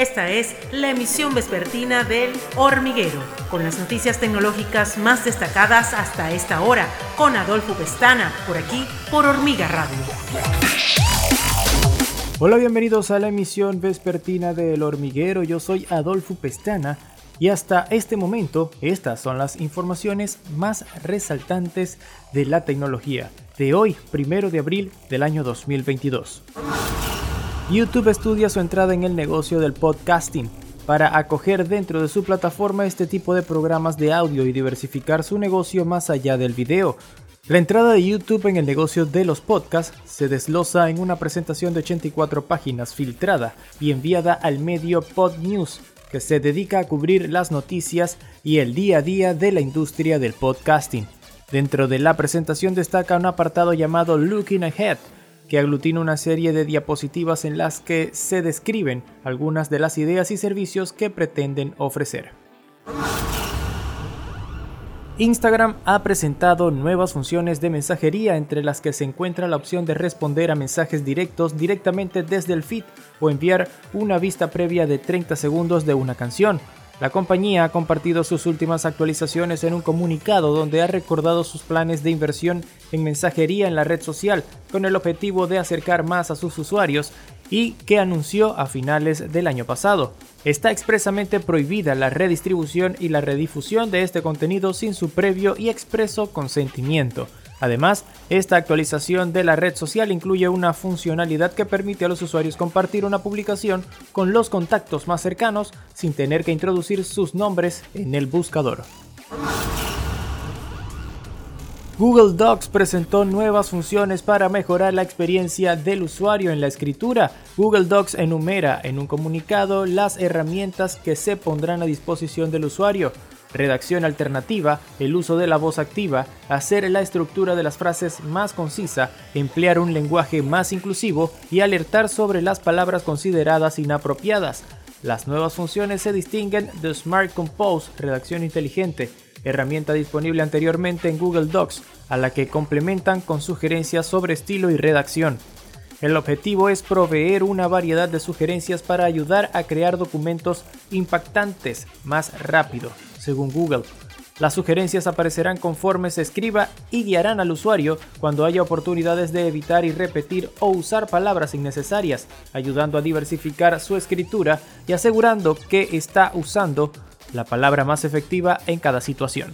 Esta es la emisión vespertina del Hormiguero, con las noticias tecnológicas más destacadas hasta esta hora, con Adolfo Pestana, por aquí, por Hormiga Radio. Hola, bienvenidos a la emisión vespertina del Hormiguero. Yo soy Adolfo Pestana y hasta este momento estas son las informaciones más resaltantes de la tecnología de hoy, primero de abril del año 2022. YouTube estudia su entrada en el negocio del podcasting para acoger dentro de su plataforma este tipo de programas de audio y diversificar su negocio más allá del video. La entrada de YouTube en el negocio de los podcasts se desloza en una presentación de 84 páginas filtrada y enviada al medio Pod News, que se dedica a cubrir las noticias y el día a día de la industria del podcasting. Dentro de la presentación destaca un apartado llamado Looking Ahead, que aglutina una serie de diapositivas en las que se describen algunas de las ideas y servicios que pretenden ofrecer. Instagram ha presentado nuevas funciones de mensajería entre las que se encuentra la opción de responder a mensajes directos directamente desde el feed o enviar una vista previa de 30 segundos de una canción, la compañía ha compartido sus últimas actualizaciones en un comunicado donde ha recordado sus planes de inversión en mensajería en la red social con el objetivo de acercar más a sus usuarios y que anunció a finales del año pasado. Está expresamente prohibida la redistribución y la redifusión de este contenido sin su previo y expreso consentimiento. Además, esta actualización de la red social incluye una funcionalidad que permite a los usuarios compartir una publicación con los contactos más cercanos sin tener que introducir sus nombres en el buscador. Google Docs presentó nuevas funciones para mejorar la experiencia del usuario en la escritura. Google Docs enumera en un comunicado las herramientas que se pondrán a disposición del usuario redacción alternativa, el uso de la voz activa, hacer la estructura de las frases más concisa, emplear un lenguaje más inclusivo y alertar sobre las palabras consideradas inapropiadas. Las nuevas funciones se distinguen de Smart Compose, redacción inteligente, herramienta disponible anteriormente en Google Docs, a la que complementan con sugerencias sobre estilo y redacción. El objetivo es proveer una variedad de sugerencias para ayudar a crear documentos impactantes más rápido según Google. Las sugerencias aparecerán conforme se escriba y guiarán al usuario cuando haya oportunidades de evitar y repetir o usar palabras innecesarias, ayudando a diversificar su escritura y asegurando que está usando la palabra más efectiva en cada situación.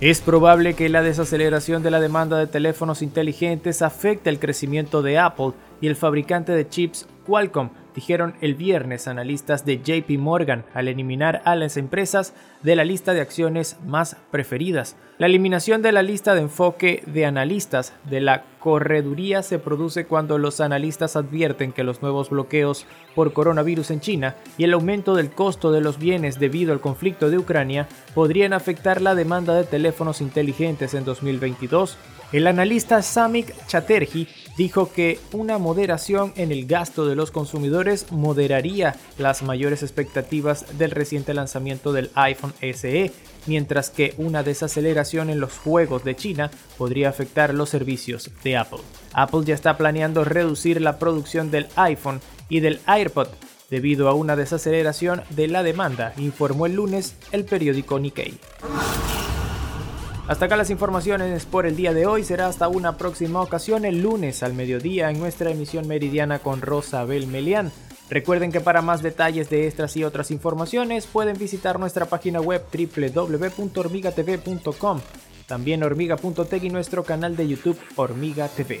Es probable que la desaceleración de la demanda de teléfonos inteligentes afecte el crecimiento de Apple y el fabricante de chips Qualcomm dijeron el viernes analistas de JP Morgan al eliminar a las empresas de la lista de acciones más preferidas. La eliminación de la lista de enfoque de analistas de la correduría se produce cuando los analistas advierten que los nuevos bloqueos por coronavirus en China y el aumento del costo de los bienes debido al conflicto de Ucrania podrían afectar la demanda de teléfonos inteligentes en 2022. El analista Samik Chatterjee dijo que una moderación en el gasto de los consumidores moderaría las mayores expectativas del reciente lanzamiento del iPhone SE, mientras que una desaceleración en los juegos de China podría afectar los servicios de Apple. Apple ya está planeando reducir la producción del iPhone y del AirPod debido a una desaceleración de la demanda, informó el lunes el periódico Nikkei. Hasta acá las informaciones por el día de hoy. Será hasta una próxima ocasión el lunes al mediodía en nuestra emisión meridiana con Rosabel Melián. Recuerden que para más detalles de estas y otras informaciones pueden visitar nuestra página web www.hormigatv.com, también hormiga.tech y nuestro canal de YouTube Hormiga TV.